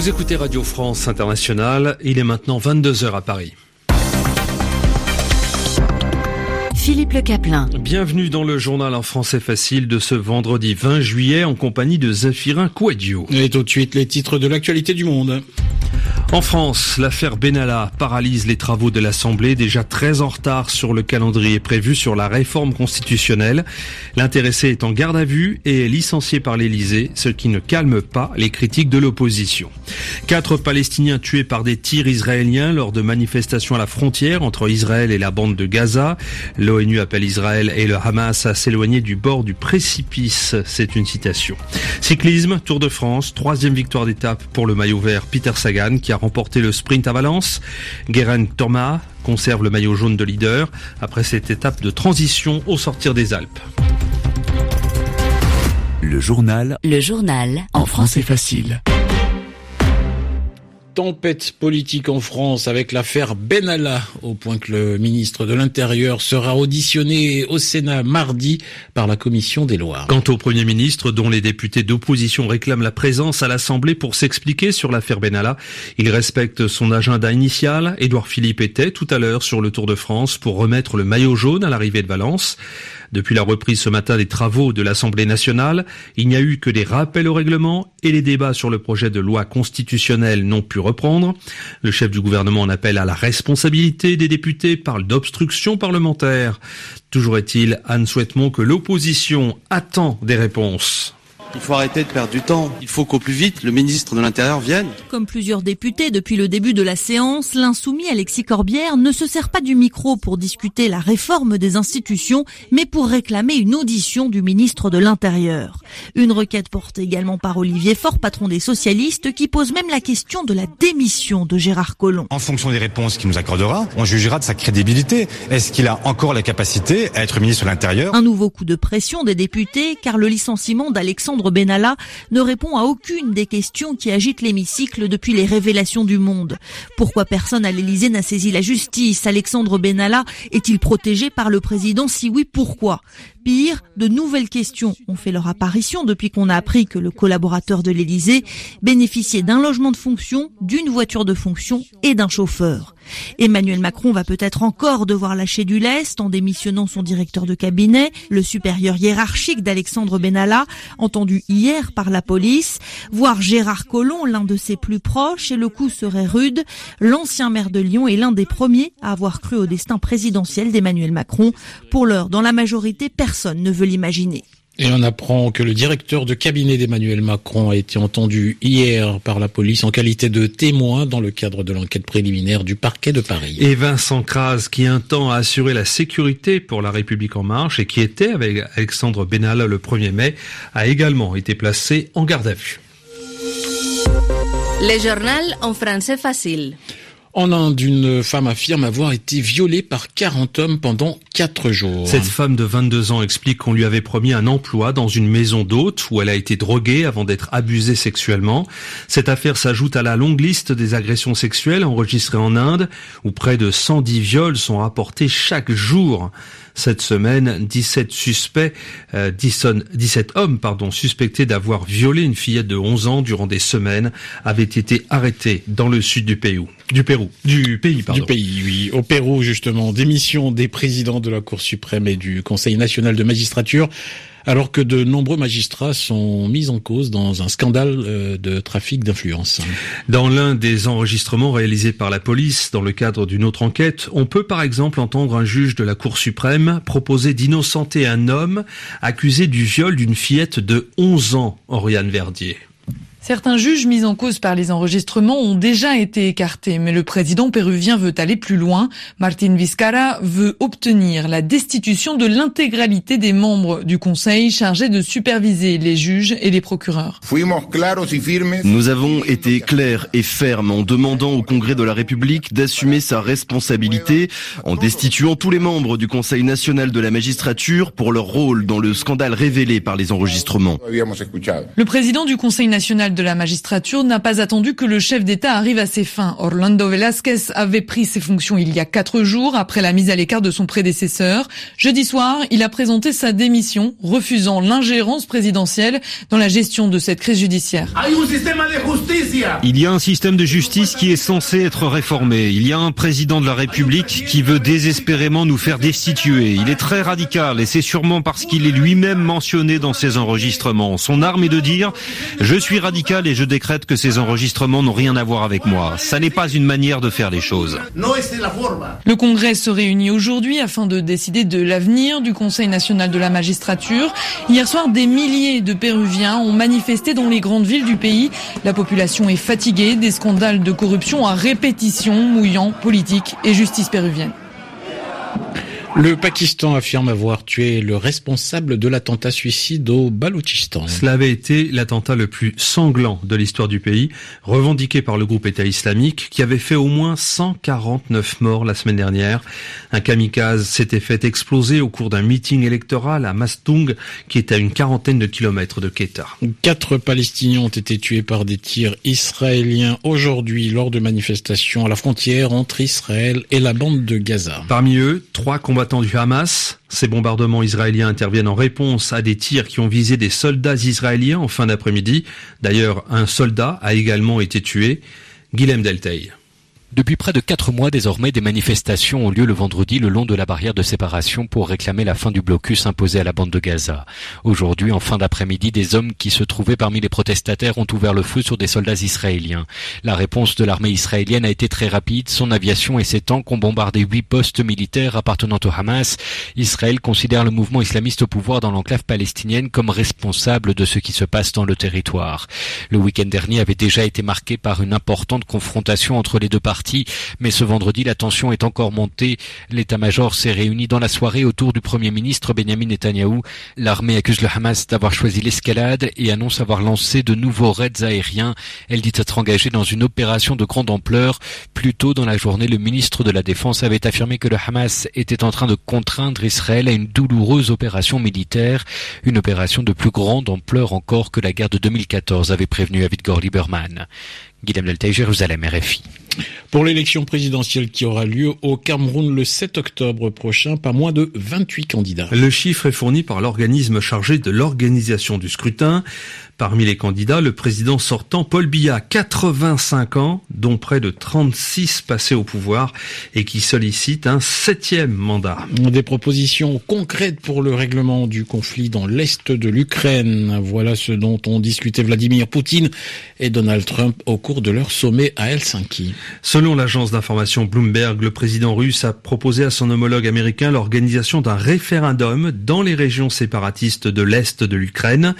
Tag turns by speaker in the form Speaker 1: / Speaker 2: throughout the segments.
Speaker 1: Vous écoutez Radio France Internationale, il est maintenant 22h à Paris.
Speaker 2: Philippe Le Caplin.
Speaker 1: Bienvenue dans le journal en français facile de ce vendredi 20 juillet en compagnie de Zéphirin Kouadio.
Speaker 3: Et tout de suite les titres de l'actualité du monde.
Speaker 1: En France, l'affaire Benalla paralyse les travaux de l'Assemblée, déjà très en retard sur le calendrier prévu sur la réforme constitutionnelle. L'intéressé est en garde à vue et est licencié par l'Élysée, ce qui ne calme pas les critiques de l'opposition. Quatre Palestiniens tués par des tirs israéliens lors de manifestations à la frontière entre Israël et la bande de Gaza. L'ONU appelle Israël et le Hamas à s'éloigner du bord du précipice. C'est une citation. Cyclisme, Tour de France, troisième victoire d'étape pour le maillot vert Peter Sagan qui a remporté le sprint à Valence. Guérin Thomas conserve le maillot jaune de leader après cette étape de transition au sortir des Alpes.
Speaker 4: Le journal.
Speaker 2: Le journal.
Speaker 4: En français facile
Speaker 3: tempête politique en France avec l'affaire Benalla, au point que le ministre de l'Intérieur sera auditionné au Sénat mardi par la commission des lois.
Speaker 1: Quant au Premier ministre, dont les députés d'opposition réclament la présence à l'Assemblée pour s'expliquer sur l'affaire Benalla, il respecte son agenda initial. Édouard Philippe était tout à l'heure sur le Tour de France pour remettre le maillot jaune à l'arrivée de Valence. Depuis la reprise ce matin des travaux de l'Assemblée nationale, il n'y a eu que des rappels au règlement et les débats sur le projet de loi constitutionnelle n'ont pu reprendre. Le chef du gouvernement en appelle à la responsabilité des députés, parle d'obstruction parlementaire. Toujours est-il, Anne Souhaitement, que l'opposition attend des réponses.
Speaker 5: Il faut arrêter de perdre du temps. Il faut qu'au plus vite, le ministre de l'Intérieur vienne.
Speaker 6: Comme plusieurs députés depuis le début de la séance, l'insoumis Alexis Corbière ne se sert pas du micro pour discuter la réforme des institutions, mais pour réclamer une audition du ministre de l'Intérieur. Une requête portée également par Olivier Faure, patron des socialistes, qui pose même la question de la démission de Gérard Collomb.
Speaker 7: En fonction des réponses qu'il nous accordera, on jugera de sa crédibilité. Est-ce qu'il a encore la capacité à être ministre de l'Intérieur?
Speaker 6: Un nouveau coup de pression des députés, car le licenciement d'Alexandre Benalla ne répond à aucune des questions qui agitent l'hémicycle depuis les révélations du monde. Pourquoi personne à l'Élysée n'a saisi la justice? Alexandre Benalla est-il protégé par le président? Si oui, pourquoi? Pire, de nouvelles questions ont fait leur apparition depuis qu'on a appris que le collaborateur de l'Élysée bénéficiait d'un logement de fonction, d'une voiture de fonction et d'un chauffeur. Emmanuel Macron va peut-être encore devoir lâcher du lest en démissionnant son directeur de cabinet, le supérieur hiérarchique d'Alexandre Benalla, entendu hier par la police, voir Gérard Collomb, l'un de ses plus proches, et le coup serait rude. L'ancien maire de Lyon est l'un des premiers à avoir cru au destin présidentiel d'Emmanuel Macron. Pour l'heure, dans la majorité, personne ne veut l'imaginer.
Speaker 3: Et on apprend que le directeur de cabinet d'Emmanuel Macron a été entendu hier par la police en qualité de témoin dans le cadre de l'enquête préliminaire du parquet de Paris.
Speaker 1: Et Vincent Kras, qui un temps a assuré la sécurité pour la République en marche et qui était avec Alexandre Benalla le 1er mai, a également été placé en garde à vue.
Speaker 2: Le journal en français facile.
Speaker 3: En Inde, une femme affirme avoir été violée par 40 hommes pendant 4 jours.
Speaker 1: Cette femme de 22 ans explique qu'on lui avait promis un emploi dans une maison d'hôte où elle a été droguée avant d'être abusée sexuellement. Cette affaire s'ajoute à la longue liste des agressions sexuelles enregistrées en Inde où près de 110 viols sont rapportés chaque jour. Cette semaine, 17 suspects, euh, 17 hommes, pardon, suspectés d'avoir violé une fillette de 11 ans durant des semaines avaient été arrêtés dans le sud du Pérou. Du Pérou. Du pays, pardon.
Speaker 3: Du pays, oui. Au Pérou, justement. Démission des présidents de la Cour suprême et du Conseil national de magistrature alors que de nombreux magistrats sont mis en cause dans un scandale euh, de trafic d'influence.
Speaker 1: Dans l'un des enregistrements réalisés par la police dans le cadre d'une autre enquête, on peut par exemple entendre un juge de la Cour suprême proposer d'innocenter un homme accusé du viol d'une fillette de 11 ans, Oriane Verdier.
Speaker 8: Certains juges mis en cause par les enregistrements ont déjà été écartés, mais le président péruvien veut aller plus loin. Martin Vizcarra veut obtenir la destitution de l'intégralité des membres du Conseil chargés de superviser les juges et les procureurs.
Speaker 9: Nous avons été clairs et fermes en demandant au Congrès de la République d'assumer sa responsabilité en destituant tous les membres du Conseil national de la magistrature pour leur rôle dans le scandale révélé par les enregistrements.
Speaker 8: Le président du Conseil national national de la magistrature n'a pas attendu que le chef d'État arrive à ses fins. Orlando Velasquez avait pris ses fonctions il y a quatre jours après la mise à l'écart de son prédécesseur. Jeudi soir, il a présenté sa démission, refusant l'ingérence présidentielle dans la gestion de cette crise judiciaire.
Speaker 10: Il y a un système de justice qui est censé être réformé. Il y a un président de la République qui veut désespérément nous faire destituer. Il est très radical et c'est sûrement parce qu'il est lui-même mentionné dans ses enregistrements. Son arme est de dire je suis radical et je décrète que ces enregistrements n'ont rien à voir avec moi. Ça n'est pas une manière de faire les choses.
Speaker 8: Le Congrès se réunit aujourd'hui afin de décider de l'avenir du Conseil national de la magistrature. Hier soir, des milliers de Péruviens ont manifesté dans les grandes villes du pays. La population est fatiguée des scandales de corruption à répétition mouillant politique et justice péruvienne.
Speaker 3: Le Pakistan affirme avoir tué le responsable de l'attentat suicide au Baloutchistan.
Speaker 1: Cela avait été l'attentat le plus sanglant de l'histoire du pays, revendiqué par le groupe État islamique, qui avait fait au moins 149 morts la semaine dernière. Un kamikaze s'était fait exploser au cours d'un meeting électoral à Mastung, qui est à une quarantaine de kilomètres de Quetta.
Speaker 3: Quatre Palestiniens ont été tués par des tirs israéliens aujourd'hui lors de manifestations à la frontière entre Israël et la bande de Gaza.
Speaker 1: Parmi eux, trois combattants du Hamas. Ces bombardements israéliens interviennent en réponse à des tirs qui ont visé des soldats israéliens en fin d'après-midi. D'ailleurs, un soldat a également été tué. Guilhem Delteil.
Speaker 11: Depuis près de quatre mois désormais, des manifestations ont lieu le vendredi le long de la barrière de séparation pour réclamer la fin du blocus imposé à la bande de Gaza. Aujourd'hui, en fin d'après-midi, des hommes qui se trouvaient parmi les protestataires ont ouvert le feu sur des soldats israéliens. La réponse de l'armée israélienne a été très rapide. Son aviation et ses tanks ont bombardé huit postes militaires appartenant au Hamas. Israël considère le mouvement islamiste au pouvoir dans l'enclave palestinienne comme responsable de ce qui se passe dans le territoire. Le week-end dernier avait déjà été marqué par une importante confrontation entre les deux parties mais ce vendredi, la tension est encore montée. L'état-major s'est réuni dans la soirée autour du Premier ministre Benjamin Netanyahou. L'armée accuse le Hamas d'avoir choisi l'escalade et annonce avoir lancé de nouveaux raids aériens. Elle dit être engagée dans une opération de grande ampleur. Plus tôt dans la journée, le ministre de la Défense avait affirmé que le Hamas était en train de contraindre Israël à une douloureuse opération militaire, une opération de plus grande ampleur encore que la guerre de 2014 avait prévenu Avigdor Lieberman. Guillaume Deltay, Jérusalem, RFI.
Speaker 3: Pour l'élection présidentielle qui aura lieu au Cameroun le 7 octobre prochain, pas moins de 28 candidats.
Speaker 1: Le chiffre est fourni par l'organisme chargé de l'organisation du scrutin. Parmi les candidats, le président sortant Paul Biya, 85 ans, dont près de 36 passés au pouvoir et qui sollicite un septième mandat.
Speaker 3: Des propositions concrètes pour le règlement du conflit dans l'est de l'Ukraine. Voilà ce dont ont discuté Vladimir Poutine et Donald Trump au cours de leur sommet à Helsinki.
Speaker 1: Selon l'agence d'information Bloomberg, le président russe a proposé à son homologue américain l'organisation d'un référendum dans les régions séparatistes de l'est de l'Ukraine.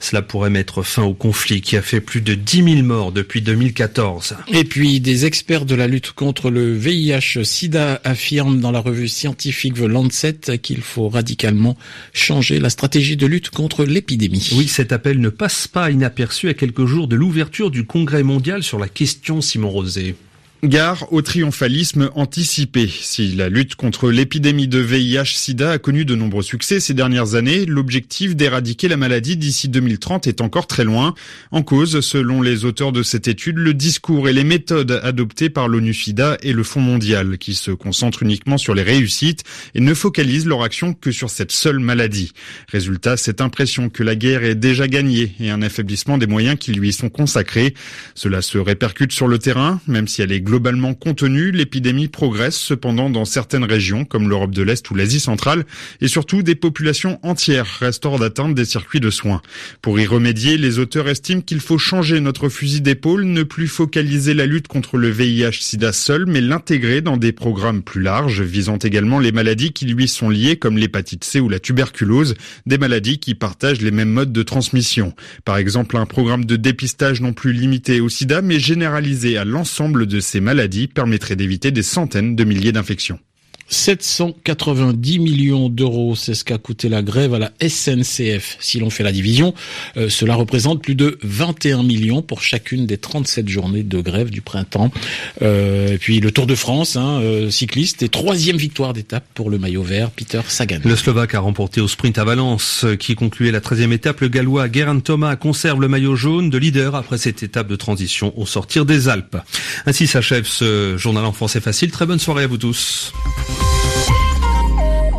Speaker 1: Cela pourrait mettre fin au conflit qui a fait plus de 10 000 morts depuis 2014.
Speaker 3: Et puis, des experts de la lutte contre le VIH-Sida affirment dans la revue scientifique The Lancet qu'il faut radicalement changer la stratégie de lutte contre l'épidémie.
Speaker 1: Oui, cet appel ne passe pas inaperçu à quelques jours de l'ouverture du congrès mondial sur la question Simon Rosé.
Speaker 12: Gare au triomphalisme anticipé. Si la lutte contre l'épidémie de VIH-Sida a connu de nombreux succès ces dernières années, l'objectif d'éradiquer la maladie d'ici 2030 est encore très loin. En cause, selon les auteurs de cette étude, le discours et les méthodes adoptées par l'ONU-SIDA et le Fonds mondial, qui se concentrent uniquement sur les réussites et ne focalisent leur action que sur cette seule maladie. Résultat, cette impression que la guerre est déjà gagnée et un affaiblissement des moyens qui lui sont consacrés. Cela se répercute sur le terrain, même si elle est globalement contenue, l'épidémie progresse cependant dans certaines régions comme l'Europe de l'Est ou l'Asie centrale et surtout des populations entières restent hors d'atteinte des circuits de soins. Pour y remédier, les auteurs estiment qu'il faut changer notre fusil d'épaule, ne plus focaliser la lutte contre le VIH-Sida seul, mais l'intégrer dans des programmes plus larges visant également les maladies qui lui sont liées comme l'hépatite C ou la tuberculose, des maladies qui partagent les mêmes modes de transmission. Par exemple, un programme de dépistage non plus limité au sida mais généralisé à l'ensemble de ces maladie permettrait d'éviter des centaines de milliers d'infections.
Speaker 3: 790 millions d'euros, c'est ce qu'a coûté la grève à la SNCF. Si l'on fait la division, euh, cela représente plus de 21 millions pour chacune des 37 journées de grève du printemps. Euh, et puis le Tour de France, hein, euh, cycliste, et troisième victoire d'étape pour le maillot vert, Peter Sagan.
Speaker 1: Le Slovaque a remporté au sprint à Valence, qui concluait la 13e étape. Le Gallois Geraint Thomas conserve le maillot jaune de leader après cette étape de transition au sortir des Alpes. Ainsi s'achève ce journal en français facile. Très bonne soirée à vous tous.